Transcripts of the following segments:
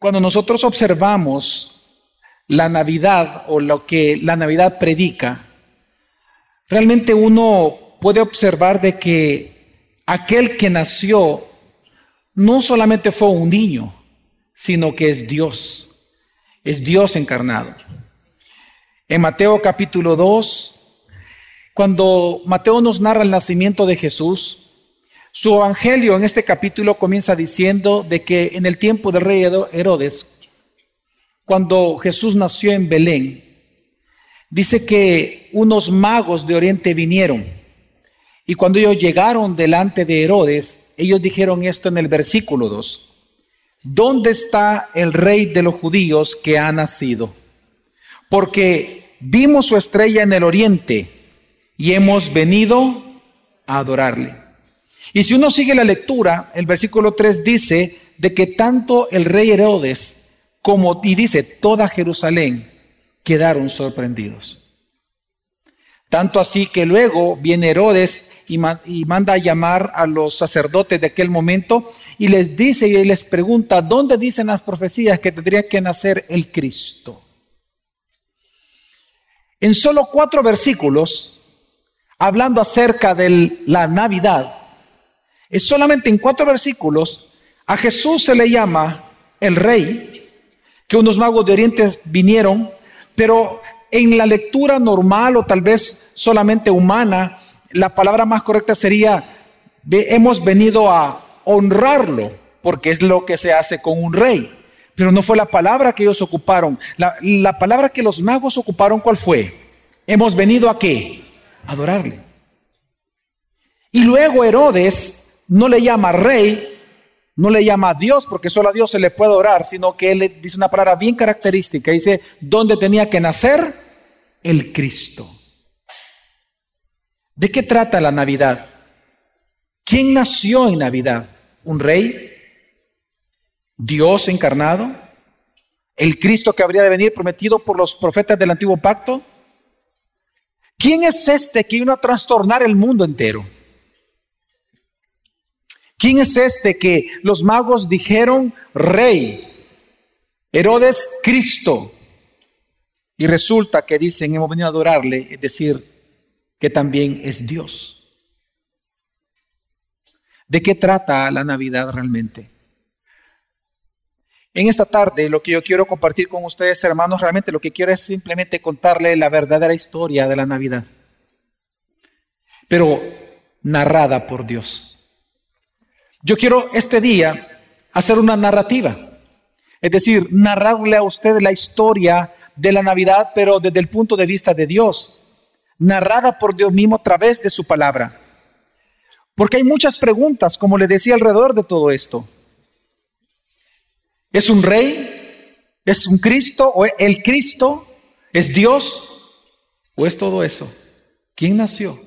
Cuando nosotros observamos la Navidad o lo que la Navidad predica, realmente uno puede observar de que aquel que nació no solamente fue un niño, sino que es Dios, es Dios encarnado. En Mateo capítulo 2, cuando Mateo nos narra el nacimiento de Jesús, su evangelio en este capítulo comienza diciendo de que en el tiempo del rey Herodes, cuando Jesús nació en Belén, dice que unos magos de Oriente vinieron y cuando ellos llegaron delante de Herodes, ellos dijeron esto en el versículo 2. ¿Dónde está el rey de los judíos que ha nacido? Porque vimos su estrella en el oriente y hemos venido a adorarle. Y si uno sigue la lectura, el versículo 3 dice de que tanto el rey Herodes como, y dice, toda Jerusalén quedaron sorprendidos. Tanto así que luego viene Herodes y, manda a llamar a los sacerdotes de aquel momento y les dice y les pregunta, ¿dónde dicen las profecías que tendría que nacer el Cristo? En solo cuatro versículos, hablando acerca de la Navidad, es solamente en cuatro versículos, a Jesús se le llama el rey, que unos magos de Oriente vinieron, pero en la lectura normal o tal vez solamente humana, la palabra más correcta sería, hemos venido a honrarlo, porque es lo que se hace con un rey. Pero no fue la palabra que ellos ocuparon. La, palabra que los magos ocuparon, ¿cuál fue? Hemos venido a qué? adorarle. Y luego Herodes no le llama rey, no le llama Dios, porque solo a Dios se le puede orar, sino que él dice una palabra bien característica. Dice, ¿dónde tenía que nacer? El Cristo. ¿De qué trata la Navidad? ¿Quién nació en Navidad? ¿Un rey? ¿Dios encarnado? ¿El Cristo que habría de venir prometido por los profetas del antiguo pacto? ¿Quién es este que vino a trastornar el mundo entero? ¿Quién es este que los magos dijeron rey? Herodes, Cristo. Y resulta que dicen, hemos venido a adorarle, es decir, que también es Dios. ¿De qué trata la Navidad realmente? En esta tarde lo que yo quiero compartir con ustedes, hermanos, realmente lo que quiero es simplemente contarle la verdadera historia de la Navidad, pero narrada por Dios. Yo quiero este día hacer una narrativa, es decir, narrarle a ustedes la historia de la Navidad, pero desde el punto de vista de Dios narrada por Dios mismo a través de su palabra. Porque hay muchas preguntas, como le decía, alrededor de todo esto. ¿Es un rey? ¿Es un Cristo? ¿O el Cristo? ¿Es Dios? ¿O es todo eso? ¿Quién nació?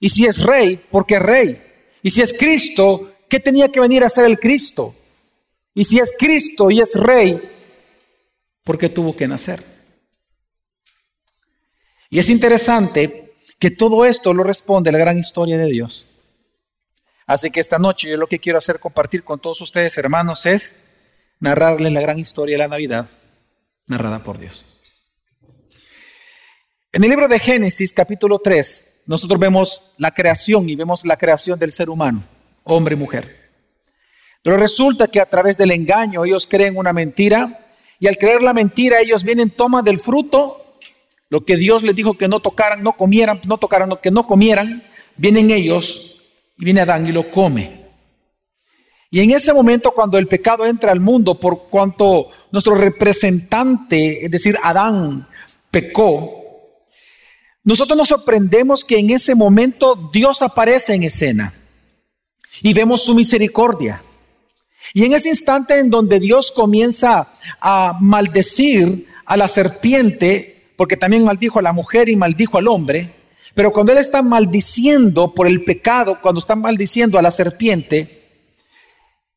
Y si es rey, ¿por qué rey? Y si es Cristo, ¿qué tenía que venir a ser el Cristo? Y si es Cristo y es rey, ¿por qué tuvo que nacer? Y es interesante que todo esto lo responde la gran historia de Dios. Así que esta noche yo lo que quiero hacer compartir con todos ustedes, hermanos, es narrarles la gran historia de la Navidad narrada por Dios. En el libro de Génesis capítulo 3, nosotros vemos la creación y vemos la creación del ser humano, hombre y mujer. Pero resulta que a través del engaño ellos creen una mentira y al creer la mentira ellos vienen, toman del fruto lo que Dios les dijo que no tocaran, no comieran, no tocaran, que no comieran, vienen ellos y viene Adán y lo come. Y en ese momento cuando el pecado entra al mundo, por cuanto nuestro representante, es decir, Adán, pecó, nosotros nos sorprendemos que en ese momento Dios aparece en escena y vemos su misericordia. Y en ese instante en donde Dios comienza a maldecir a la serpiente, porque también maldijo a la mujer y maldijo al hombre, pero cuando él está maldiciendo por el pecado, cuando está maldiciendo a la serpiente,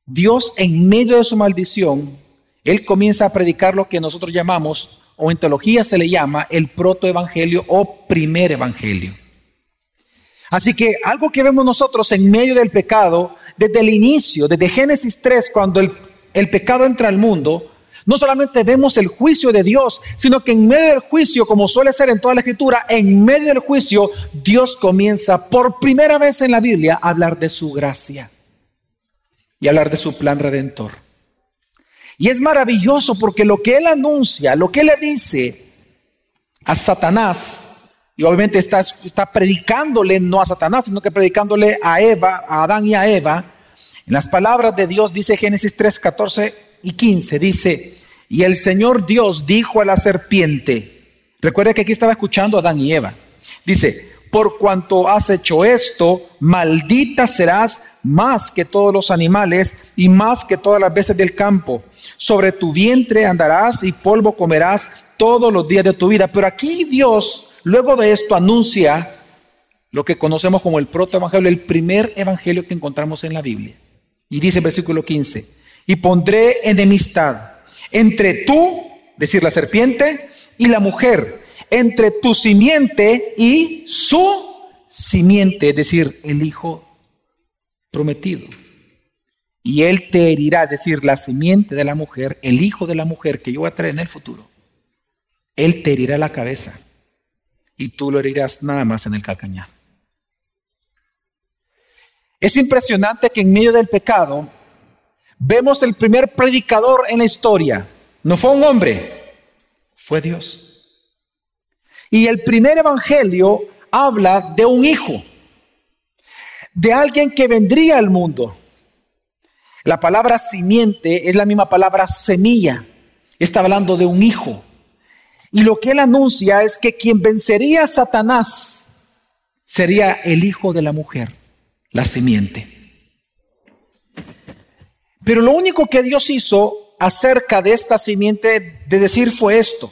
Dios en medio de su maldición, él comienza a predicar lo que nosotros llamamos, o en teología se le llama, el protoevangelio o primer evangelio. Así que algo que vemos nosotros en medio del pecado, desde el inicio, desde Génesis 3, cuando el, pecado entra al mundo, no solamente vemos el juicio de Dios, sino que en medio del juicio, como suele ser en toda la escritura, en medio del juicio, Dios comienza por primera vez en la Biblia a hablar de su gracia y hablar de su plan redentor. Y es maravilloso porque lo que él anuncia, lo que él le dice a Satanás, y obviamente está, predicándole no a Satanás, sino que predicándole a Eva, a Adán y a Eva, en las palabras de Dios dice Génesis 3, 14 y 15, dice, y el Señor Dios dijo a la serpiente, recuerda que aquí estaba escuchando a Adán y Eva, dice, por cuanto has hecho esto, maldita serás más que todos los animales y más que todas las veces del campo. Sobre tu vientre andarás y polvo comerás todos los días de tu vida. Pero aquí Dios, luego de esto, anuncia lo que conocemos como el protoevangelio, el primer evangelio que encontramos en la Biblia. Y dice el versículo 15, y pondré enemistad entre tú, decir la serpiente, y la mujer, entre tu simiente y su simiente, es decir, el hijo prometido. Y él te herirá, es decir, la simiente de la mujer, el hijo de la mujer que yo voy a traer en el futuro. Él te herirá la cabeza y tú lo herirás nada más en el calcañar. Es impresionante que en medio del pecado vemos el primer predicador en la historia. No fue un hombre, fue Dios. Y el primer evangelio habla de un hijo de alguien que vendría al mundo. La palabra simiente es la misma palabra semilla. Está hablando de un hijo. Y lo que él anuncia es que quien vencería a Satanás sería el hijo de la mujer, la simiente. Pero lo único que Dios hizo acerca de esta simiente de decir fue esto.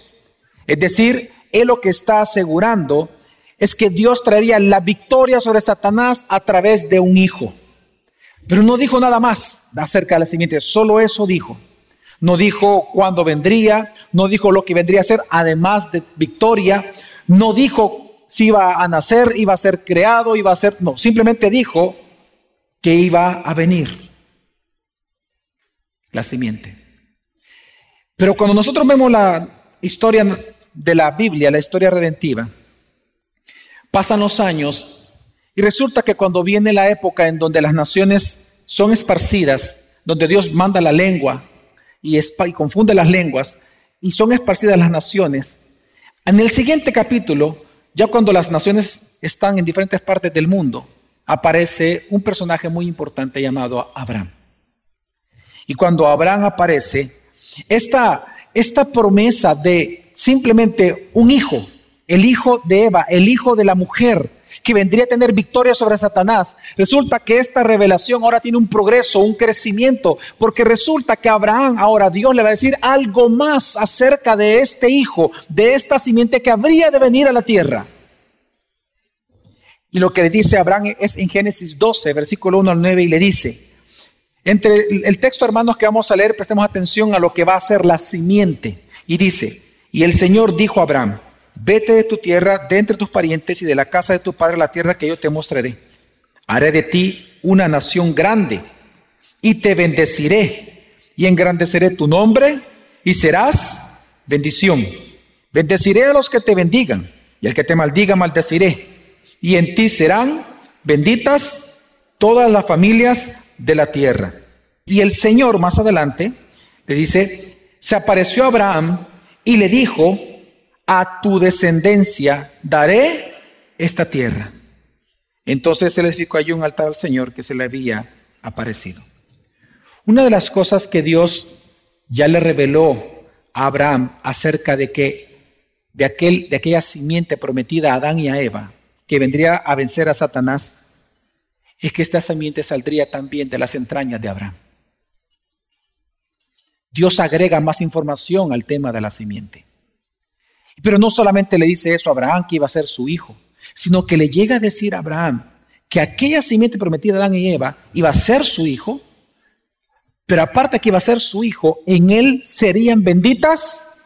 Es decir, él lo que está asegurando es que Dios traería la victoria sobre Satanás a través de un hijo. Pero no dijo nada más acerca de la simiente, solo eso dijo. No dijo cuándo vendría, no dijo lo que vendría a ser, además de victoria, no dijo si iba a nacer, iba a ser creado, iba a ser, no, simplemente dijo que iba a venir la simiente. Pero cuando nosotros vemos la historia de la Biblia, la historia redentiva, Pasan los años y resulta que cuando viene la época en donde las naciones son esparcidas, donde Dios manda la lengua y, y confunde las lenguas y son esparcidas las naciones, en el siguiente capítulo, ya cuando las naciones están en diferentes partes del mundo, aparece un personaje muy importante llamado Abraham. Y cuando Abraham aparece, esta, esta promesa de simplemente un hijo, el hijo de Eva, el hijo de la mujer, que vendría a tener victoria sobre Satanás. Resulta que esta revelación ahora tiene un progreso, un crecimiento, porque resulta que Abraham, ahora Dios le va a decir algo más acerca de este hijo, de esta simiente que habría de venir a la tierra. Y lo que le dice Abraham es en Génesis 12, versículo 1 al 9, y le dice, entre el texto hermanos que vamos a leer, prestemos atención a lo que va a ser la simiente. Y dice, y el Señor dijo a Abraham, Vete de tu tierra, de entre tus parientes y de la casa de tu padre, la tierra que yo te mostraré. Haré de ti una nación grande y te bendeciré y engrandeceré tu nombre y serás bendición. Bendeciré a los que te bendigan y al que te maldiga maldeciré. Y en ti serán benditas todas las familias de la tierra. Y el Señor más adelante le dice, se apareció Abraham y le dijo, a tu descendencia daré esta tierra. Entonces se edificó allí un altar al Señor que se le había aparecido. Una de las cosas que Dios ya le reveló a Abraham acerca de que de, aquel, de aquella simiente prometida a Adán y a Eva, que vendría a vencer a Satanás, es que esta simiente saldría también de las entrañas de Abraham. Dios agrega más información al tema de la simiente. Pero no solamente le dice eso a Abraham que iba a ser su hijo, sino que le llega a decir a Abraham que aquella simiente prometida de Adán y Eva iba a ser su hijo, pero aparte que iba a ser su hijo, en él serían benditas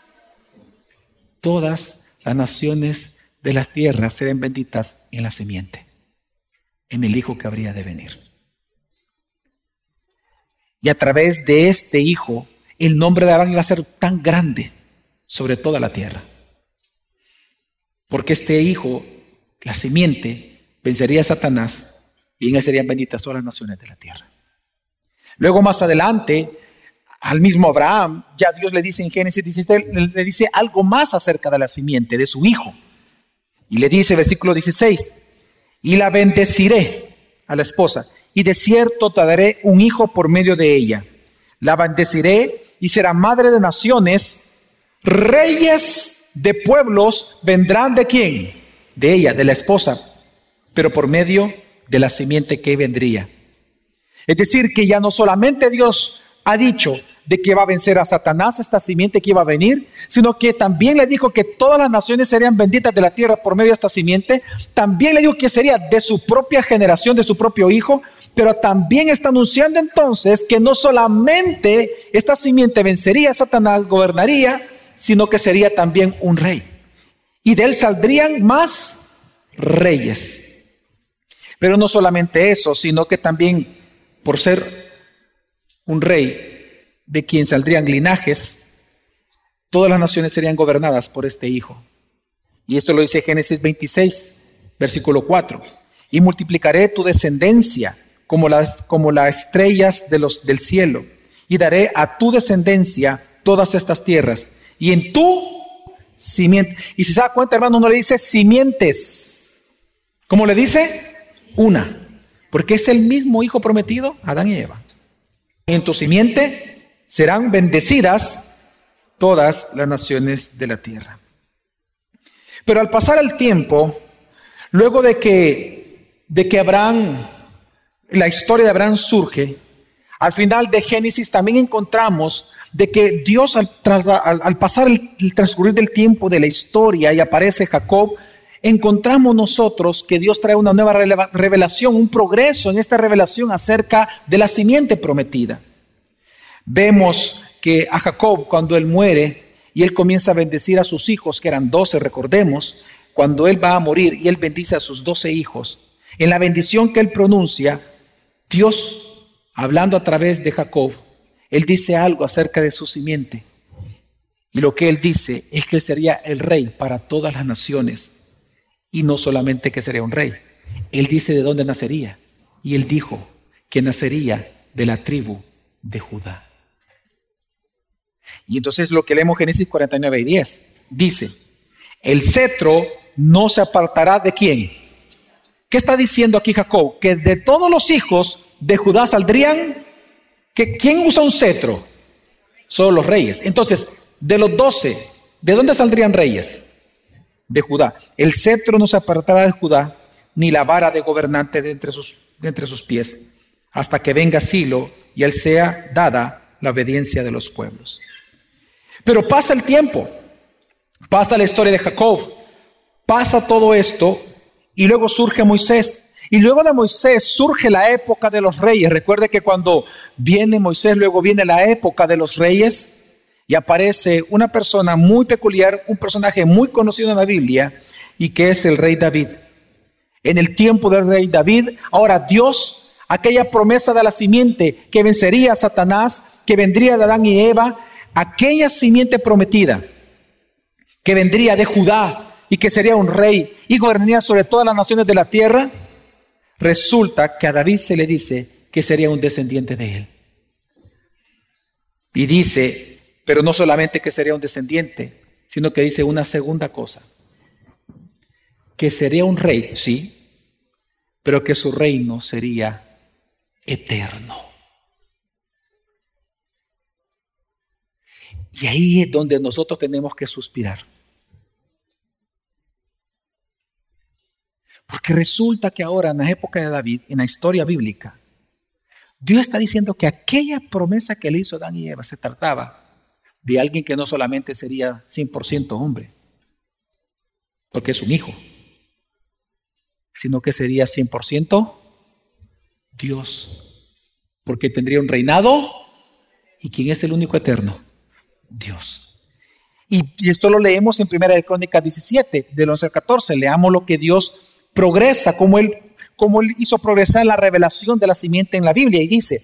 todas las naciones de la tierra, serían benditas en la simiente, en el hijo que habría de venir. Y a través de este hijo el nombre de Abraham iba a ser tan grande sobre toda la tierra. Porque este hijo, la simiente, vencería a Satanás y en él serían benditas todas las naciones de la tierra. Luego más adelante, al mismo Abraham, ya Dios le dice en Génesis 17, le dice algo más acerca de la simiente, de su hijo. Y le dice, versículo 16, y la bendeciré a la esposa, y de cierto te daré un hijo por medio de ella. La bendeciré y será madre de naciones, reyes de pueblos vendrán de quién? De ella, de la esposa, pero por medio de la simiente que vendría. Es decir, que ya no solamente Dios ha dicho de que va a vencer a Satanás, esta simiente que iba a venir, sino que también le dijo que todas las naciones serían benditas de la tierra por medio de esta simiente. También le dijo que sería de su propia generación, de su propio hijo, pero también está anunciando entonces que no solamente esta simiente vencería a Satanás, gobernaría, sino que sería también un rey. Y de él saldrían más reyes. Pero no solamente eso, sino que también por ser un rey, de quien saldrían linajes, todas las naciones serían gobernadas por este Hijo. Y esto lo dice Génesis 26, versículo 4. Y multiplicaré tu descendencia como las, como las estrellas de los, del cielo, y daré a tu descendencia todas estas tierras, y en tu simiente. Y si se da cuenta, hermano, no le dice simientes. ¿Cómo le dice? Una. Porque es el mismo hijo prometido, Adán y Eva. En tu simiente serán bendecidas todas las naciones de la tierra. Pero al pasar el tiempo, luego de que, de que Abraham, la historia de Abraham surge, al final de Génesis también encontramos de que Dios al, pasar el, el, transcurrir del tiempo de la historia y aparece Jacob, encontramos nosotros que Dios trae una nueva revelación, un progreso en esta revelación acerca de la simiente prometida. Vemos que a Jacob, cuando él muere y él comienza a bendecir a sus hijos, que eran doce, recordemos, cuando él va a morir y él bendice a sus doce hijos, en la bendición que él pronuncia, Dios, hablando a través de Jacob, él dice algo acerca de su simiente. Y lo que él dice es que él sería el rey para todas las naciones. Y no solamente que sería un rey. Él dice de dónde nacería. Y él dijo que nacería de la tribu de Judá. Y entonces lo que leemos Génesis 49 y 10 dice, el cetro no se apartará de quién. ¿Qué está diciendo aquí Jacob? Que de todos los hijos de Judá saldrían, que ¿quién usa un cetro? Solo los reyes. Entonces, de los doce, ¿de dónde saldrían reyes? De Judá. El cetro no se apartará de Judá, ni la vara de gobernante de entre sus, de entre sus pies, hasta que venga Silo y él sea dada la obediencia de los pueblos. Pero pasa el tiempo, pasa la historia de Jacob, pasa todo esto y luego surge Moisés. Y luego de Moisés surge la época de los reyes. Recuerde que cuando viene Moisés, luego viene la época de los reyes y aparece una persona muy peculiar, un personaje muy conocido en la Biblia y que es el rey David. En el tiempo del rey David, ahora Dios, aquella promesa de la simiente que vencería a Satanás, que vendría de Adán y Eva, aquella simiente prometida que vendría de Judá y que sería un rey y gobernaría sobre todas las naciones de la tierra, resulta que a David se le dice que sería un descendiente de él. Y dice, pero no solamente que sería un descendiente, sino que dice una segunda cosa, que sería un rey, sí, pero que su reino sería eterno. Y ahí es donde nosotros tenemos que suspirar. Porque resulta que ahora, en la época de David, en la historia bíblica, Dios está diciendo que aquella promesa que le hizo Adán y Eva se trataba de alguien que no solamente sería 100% hombre, porque es un hijo, sino que sería 100% Dios, porque tendría un reinado y quien es el único eterno, Dios. Y, esto lo leemos en Primera de Crónicas 17, del 11 al 14. Leamos lo que Dios progresa, como él, como él hizo progresar la revelación de la simiente en la Biblia. Y dice,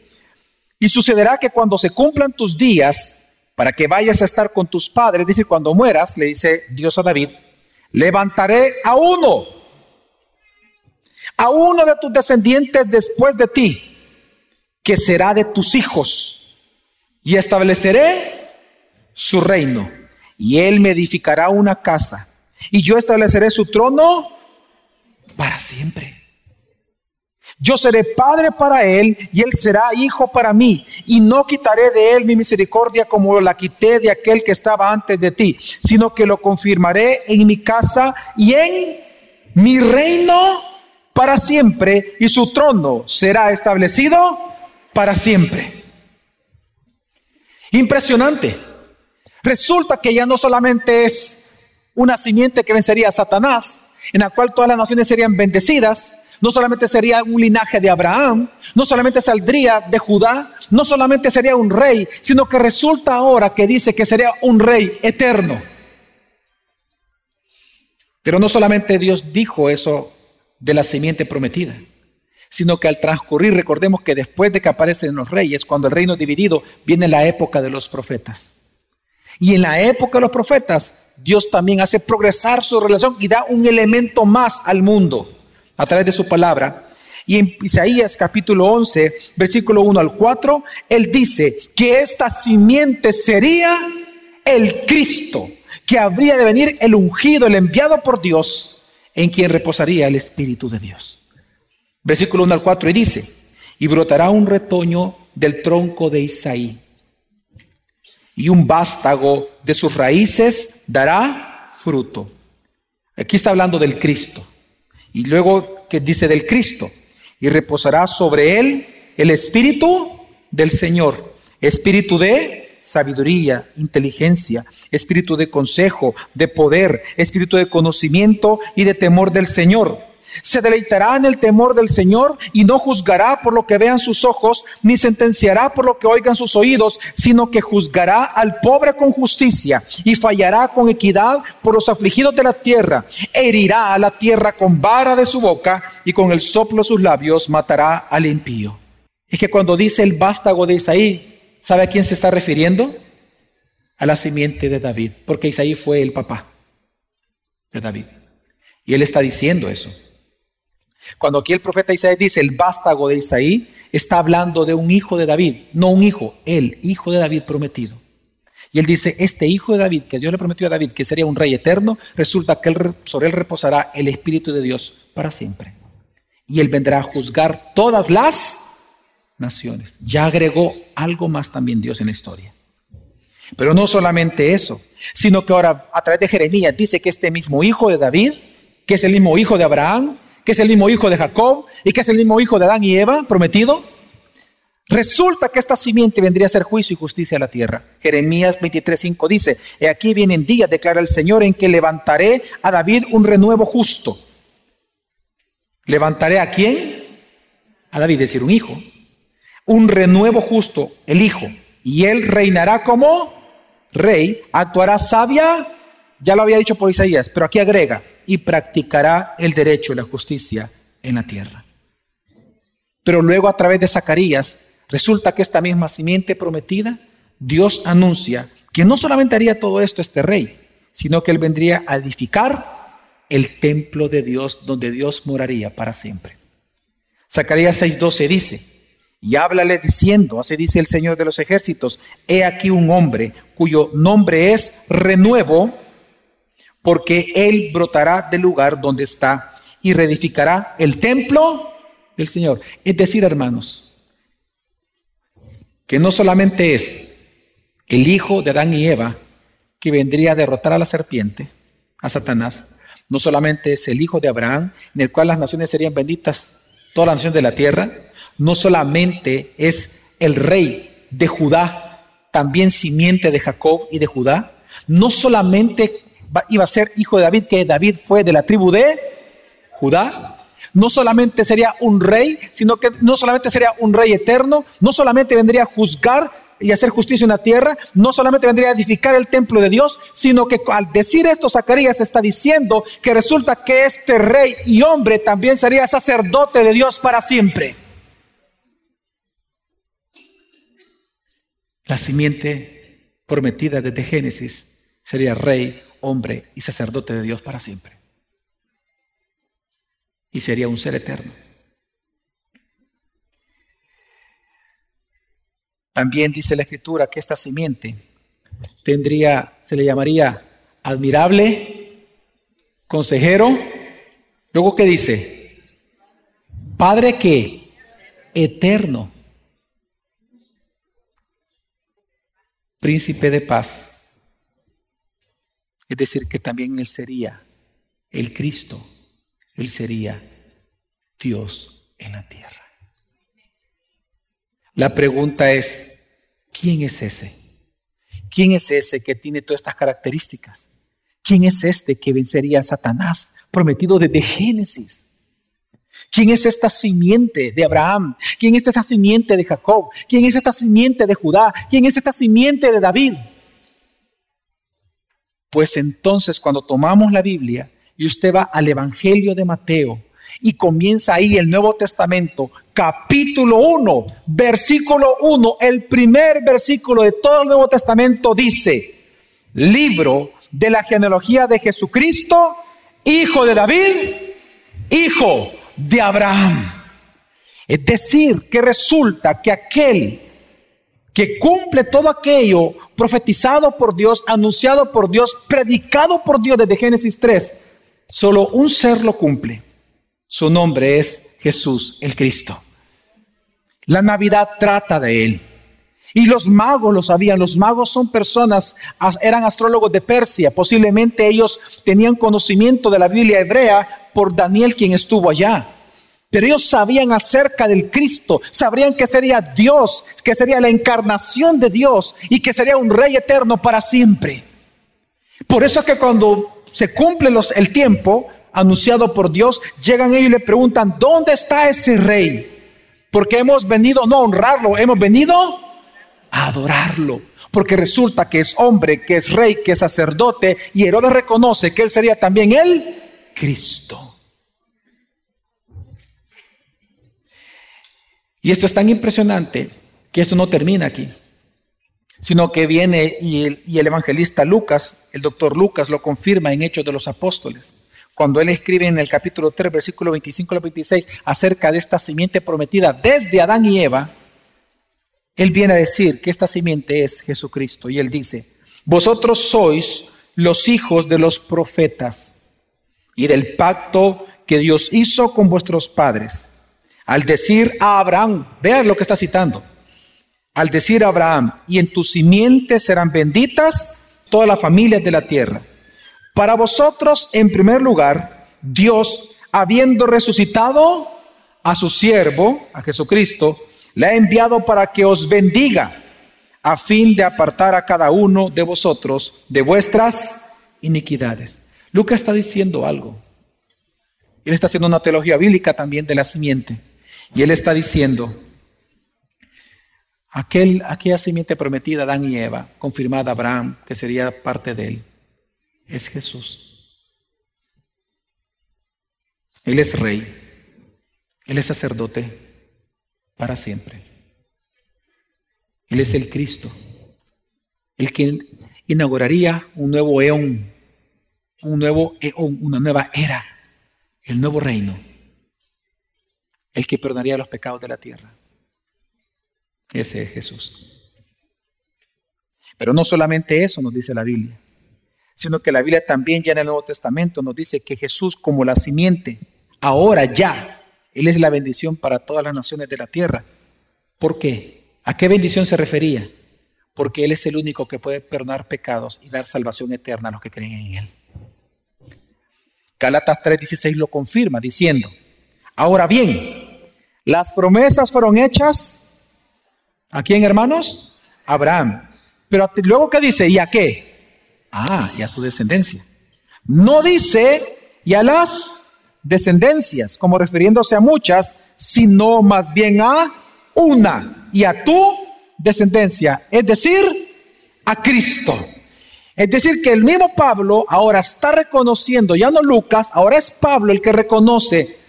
y sucederá que cuando se cumplan tus días para que vayas a estar con tus padres. Dice, cuando mueras, le dice Dios a David, levantaré a uno, a uno de tus descendientes después de ti, que será de tus hijos, y estableceré su reino, y él me edificará una casa, y yo estableceré su trono para siempre. Yo seré padre para él y él será hijo para mí. Y no quitaré de él mi misericordia como la quité de aquel que estaba antes de ti, sino que lo confirmaré en mi casa y en mi reino para siempre y su trono será establecido para siempre. Impresionante. Resulta que ya no solamente es una simiente que vencería a Satanás, en la cual todas las naciones serían bendecidas, no solamente sería un linaje de Abraham, no solamente saldría de Judá, no solamente sería un rey, sino que resulta ahora que dice que sería un rey eterno. Pero no solamente Dios dijo eso de la simiente prometida, sino que al transcurrir, recordemos que después de que aparecen los reyes, cuando el reino es dividido, viene la época de los profetas. Y en la época de los profetas, Dios también hace progresar su relación y da un elemento más al mundo a través de su palabra. Y en Isaías capítulo 11, versículo 1 al 4, él dice que esta simiente sería el Cristo, que habría de venir el ungido, el enviado por Dios, en quien reposaría el Espíritu de Dios. Versículo 1 al 4, y dice, y brotará un retoño del tronco de Isaí, y un vástago de sus raíces dará fruto. Aquí está hablando del Cristo. Y luego que dice del Cristo, y reposará sobre él el Espíritu del Señor, Espíritu de sabiduría, inteligencia, espíritu de consejo, de poder, espíritu de conocimiento y de temor del Señor se deleitará en el temor del Señor y no juzgará por lo que vean sus ojos, ni sentenciará por lo que oigan sus oídos, sino que juzgará al pobre con justicia y fallará con equidad por los afligidos de la tierra. Herirá a la tierra con vara de su boca y con el soplo de sus labios matará al impío. Es que cuando dice el vástago de Isaí, ¿sabe a quién se está refiriendo? A la simiente de David, porque Isaí fue el papá de David. Y él está diciendo eso. Cuando aquí el profeta Isaías dice el vástago de Isaí, está hablando de un hijo de David, no un hijo, el hijo de David prometido. Y él dice, este hijo de David, que Dios le prometió a David, que sería un rey eterno, resulta que sobre él reposará el Espíritu de Dios para siempre. Y él vendrá a juzgar todas las naciones. Ya agregó algo más también Dios en la historia. Pero no solamente eso, sino que ahora a través de Jeremías dice que este mismo hijo de David, que es el mismo hijo de Abraham, que es el mismo hijo de Jacob y que es el mismo hijo de Adán y Eva, prometido. Resulta que esta simiente vendría a ser juicio y justicia a la tierra. Jeremías 23:5 dice, He aquí vienen días, declara el Señor, en que levantaré a David un renuevo justo. ¿Levantaré a quién? A David, es decir, un hijo. Un renuevo justo, el hijo. Y él reinará como rey, actuará sabia, ya lo había dicho por Isaías, pero aquí agrega, y practicará el derecho y la justicia en la tierra. Pero luego a través de Zacarías resulta que esta misma simiente prometida, Dios anuncia que no solamente haría todo esto este rey, sino que él vendría a edificar el templo de Dios donde Dios moraría para siempre. Zacarías 6:12 dice, y háblale diciendo, así dice el Señor de los ejércitos, he aquí un hombre cuyo nombre es renuevo, porque Él brotará del lugar donde está y reedificará el templo del Señor. Es decir, hermanos, que no solamente es el hijo de Adán y Eva que vendría a derrotar a la serpiente, a Satanás, no solamente es el hijo de Abraham, en el cual las naciones serían benditas, todas las naciones de la tierra, no solamente es el rey de Judá, también simiente de Jacob y de Judá, no solamente iba a ser hijo de David, que David fue de la tribu de Judá. No solamente sería un rey, sino que no solamente sería un rey eterno, no solamente vendría a juzgar y hacer justicia en la tierra, no solamente vendría a edificar el templo de Dios, sino que al decir esto Zacarías está diciendo que resulta que este rey y hombre también sería sacerdote de Dios para siempre. La simiente prometida desde Génesis, sería rey, hombre y sacerdote de Dios para siempre. Y sería un ser eterno. También dice la escritura que esta simiente tendría, se le llamaría admirable, consejero. Luego, ¿qué dice? Padre que eterno, príncipe de paz. Es decir, que también Él sería el Cristo, Él sería Dios en la tierra. La pregunta es, ¿quién es ese? ¿Quién es ese que tiene todas estas características? ¿Quién es este que vencería a Satanás, prometido desde Génesis? ¿Quién es esta simiente de Abraham? ¿Quién es esta simiente de Jacob? ¿Quién es esta simiente de Judá? ¿Quién es esta simiente de David? Pues entonces cuando tomamos la Biblia y usted va al Evangelio de Mateo y comienza ahí el Nuevo Testamento, capítulo 1, versículo 1, el primer versículo de todo el Nuevo Testamento dice, libro de la genealogía de Jesucristo, hijo de David, hijo de Abraham. Es decir, que resulta que aquel que cumple todo aquello profetizado por Dios, anunciado por Dios, predicado por Dios desde Génesis 3, solo un ser lo cumple. Su nombre es Jesús el Cristo. La Navidad trata de Él. Y los magos lo sabían, los magos son personas, eran astrólogos de Persia, posiblemente ellos tenían conocimiento de la Biblia hebrea por Daniel quien estuvo allá. Pero ellos sabían acerca del Cristo, sabrían que sería Dios, que sería la encarnación de Dios y que sería un rey eterno para siempre. Por eso es que cuando se cumple el tiempo anunciado por Dios, llegan ellos y le preguntan, ¿dónde está ese rey? Porque hemos venido no a honrarlo, hemos venido a adorarlo. Porque resulta que es hombre, que es rey, que es sacerdote, y Herodes reconoce que él sería también el Cristo. Y esto es tan impresionante que esto no termina aquí, sino que viene y el, evangelista Lucas, el doctor Lucas, lo confirma en Hechos de los Apóstoles cuando él escribe en el capítulo 3, versículo 25 al 26, acerca de esta simiente prometida desde Adán y Eva, él viene a decir que esta simiente es Jesucristo. Y él dice, vosotros sois los hijos de los profetas y del pacto que Dios hizo con vuestros padres. Al decir a Abraham, vean lo que está citando, al decir a Abraham, y en tu simiente serán benditas todas las familias de la tierra. Para vosotros, en primer lugar, Dios, habiendo resucitado a su siervo, a Jesucristo, le ha enviado para que os bendiga, a fin de apartar a cada uno de vosotros de vuestras iniquidades. Lucas está diciendo algo. Él está haciendo una teología bíblica también de la simiente. Y él está diciendo, aquel, aquella simiente prometida, Adán y Eva, confirmada a Abraham, que sería parte de él es Jesús. Él es rey. Él es sacerdote para siempre. Él es el Cristo. El que inauguraría un nuevo eón, un nuevo eón, una nueva era, el nuevo reino. El que perdonaría los pecados de la tierra. Ese es Jesús. Pero no solamente eso nos dice la Biblia sino que la Biblia también ya en el Nuevo Testamento nos dice que Jesús como la simiente, ahora ya, Él es la bendición para todas las naciones de la tierra. ¿Por qué? ¿A qué bendición se refería? Porque Él es el único que puede perdonar pecados y dar salvación eterna a los que creen en Él. Galatas 3:16 lo confirma diciendo, ahora bien, las promesas fueron hechas, ¿a quién hermanos? Abraham. Pero luego ¿qué dice? ¿Y a qué? Ah, y a su descendencia. No dice y a las descendencias, como refiriéndose a muchas, sino más bien a una y a tu descendencia, es decir, a Cristo. Es decir, que el mismo Pablo ahora está reconociendo, ya no Lucas, ahora es Pablo el que reconoce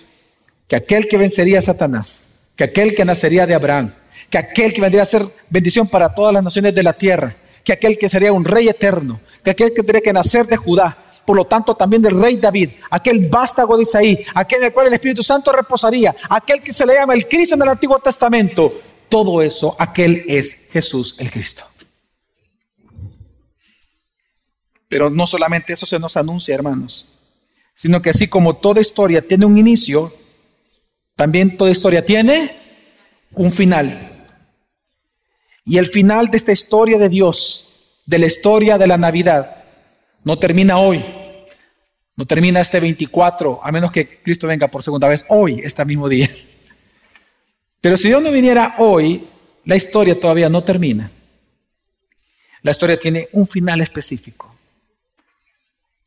que aquel que vencería a Satanás, que aquel que nacería de Abraham, que aquel que vendría a ser bendición para todas las naciones de la tierra, que aquel que sería un rey eterno, que aquel que tendría que nacer de Judá, por lo tanto también del rey David, aquel vástago de Isaí, aquel en el cual el Espíritu Santo reposaría, aquel que se le llama el Cristo en el Antiguo Testamento, todo eso, aquel es Jesús el Cristo. Pero no solamente eso se nos anuncia, hermanos, sino que así como toda historia tiene un inicio, también toda historia tiene un final. Y el final de esta historia de Dios, de la historia de la Navidad, no termina hoy, no termina este 24, a menos que Cristo venga por segunda vez hoy, este mismo día. Pero si Dios no viniera hoy, la historia todavía no termina. La historia tiene un final específico.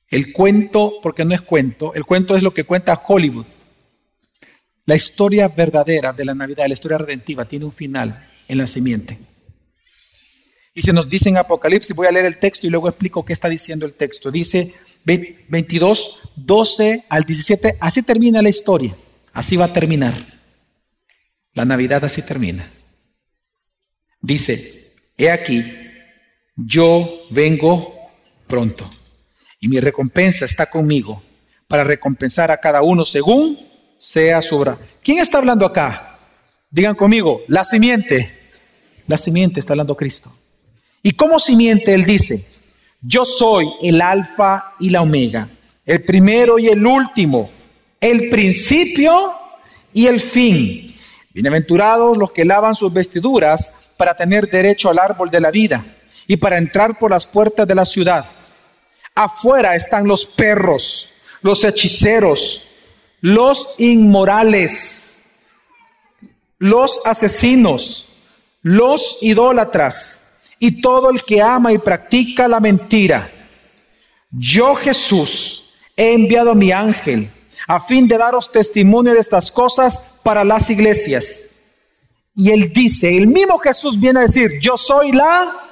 El cuento, porque no es cuento, el cuento es lo que cuenta Hollywood. La historia verdadera de la Navidad, la historia redentiva, tiene un final en la simiente. Y se nos dice en Apocalipsis, voy a leer el texto y luego explico qué está diciendo el texto. Dice 22, 12 al 17, así termina la historia, así va a terminar. La Navidad así termina. Dice, he aquí, yo vengo pronto y mi recompensa está conmigo para recompensar a cada uno según sea su obra. ¿Quién está hablando acá? Digan conmigo, la simiente. La simiente está hablando Cristo. ¿Y cómo simiente Él dice? Yo soy el alfa y la omega, el primero y el último, el principio y el fin. Bienaventurados los que lavan sus vestiduras para tener derecho al árbol de la vida y para entrar por las puertas de la ciudad. Afuera están los perros, los hechiceros, los inmorales, los asesinos, los idólatras y todo el que ama y practica la mentira. Yo Jesús he enviado mi ángel a fin de daros testimonio de estas cosas para las iglesias. Y él dice, el mismo Jesús viene a decir, yo soy la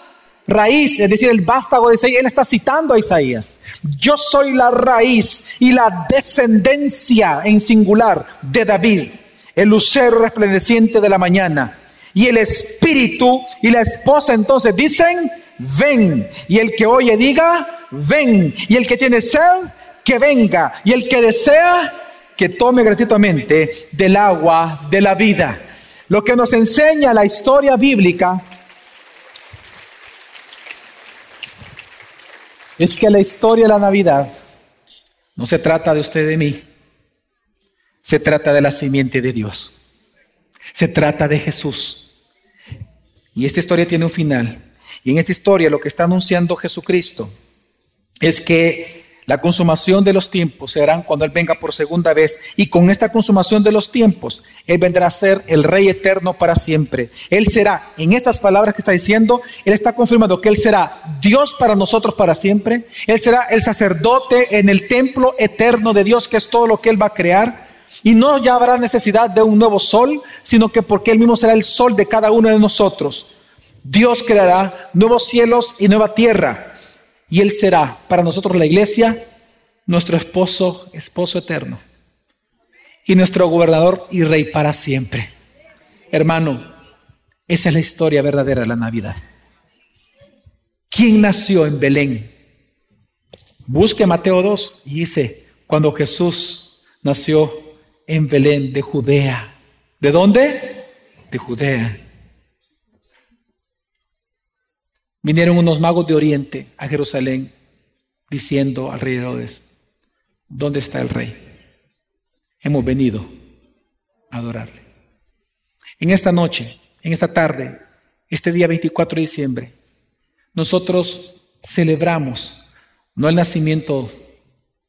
raíz, es decir, el vástago de Isaías, él está citando a Isaías. Yo soy la raíz y la descendencia en singular de David, el lucero resplandeciente de la mañana. Y el espíritu y la esposa entonces dicen, ven. Y el que oye diga, ven. Y el que tiene sed, que venga. Y el que desea, que tome gratuitamente del agua de la vida. Lo que nos enseña la historia bíblica es que la historia de la Navidad no se trata de usted y de mí, se trata de la simiente de Dios, se trata de Jesús. Y esta historia tiene un final. Y en esta historia lo que está anunciando Jesucristo es que la consumación de los tiempos serán cuando Él venga por segunda vez. Y con esta consumación de los tiempos, Él vendrá a ser el Rey eterno para siempre. Él será, en estas palabras que está diciendo, Él está confirmando que Él será Dios para nosotros para siempre. Él será el sacerdote en el templo eterno de Dios, que es todo lo que Él va a crear. Y no ya habrá necesidad de un nuevo sol, sino que porque Él mismo será el sol de cada uno de nosotros. Dios creará nuevos cielos y nueva tierra y Él será para nosotros la iglesia nuestro esposo, esposo eterno. Y nuestro gobernador y rey para siempre. Hermano, esa es la historia verdadera de la Navidad. ¿Quién nació en Belén? Busque Mateo 2 y dice, cuando Jesús nació en Belén de Judea. ¿De dónde? De Judea. Vinieron unos magos de Oriente a Jerusalén diciendo al rey Herodes, ¿dónde está el rey? Hemos venido a adorarle. En esta noche, en esta tarde, este día 24 de diciembre, nosotros celebramos no el nacimiento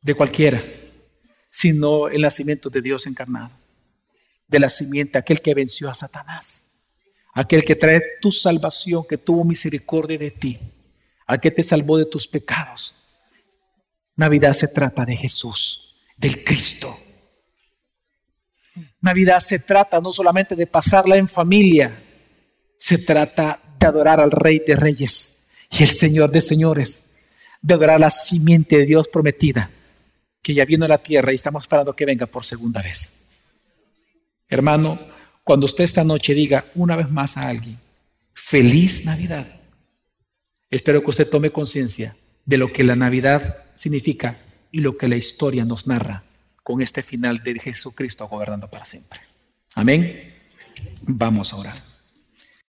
de cualquiera, sino el nacimiento de Dios encarnado, de la simiente, aquel que venció a Satanás aquel que trae tu salvación, que tuvo misericordia de ti, aquel que te salvó de tus pecados. Navidad se trata de Jesús, del Cristo. Navidad se trata no solamente de pasarla en familia, se trata de adorar al Rey de Reyes y el Señor de Señores, de adorar la simiente de Dios prometida, que ya vino a la tierra y estamos esperando que venga por segunda vez. Hermano, cuando usted esta noche diga una vez más a alguien, feliz Navidad, Espero que usted tome conciencia de lo que la Navidad significa y lo que la historia nos narra con este final de Jesucristo gobernando para siempre. Amén. Vamos a orar.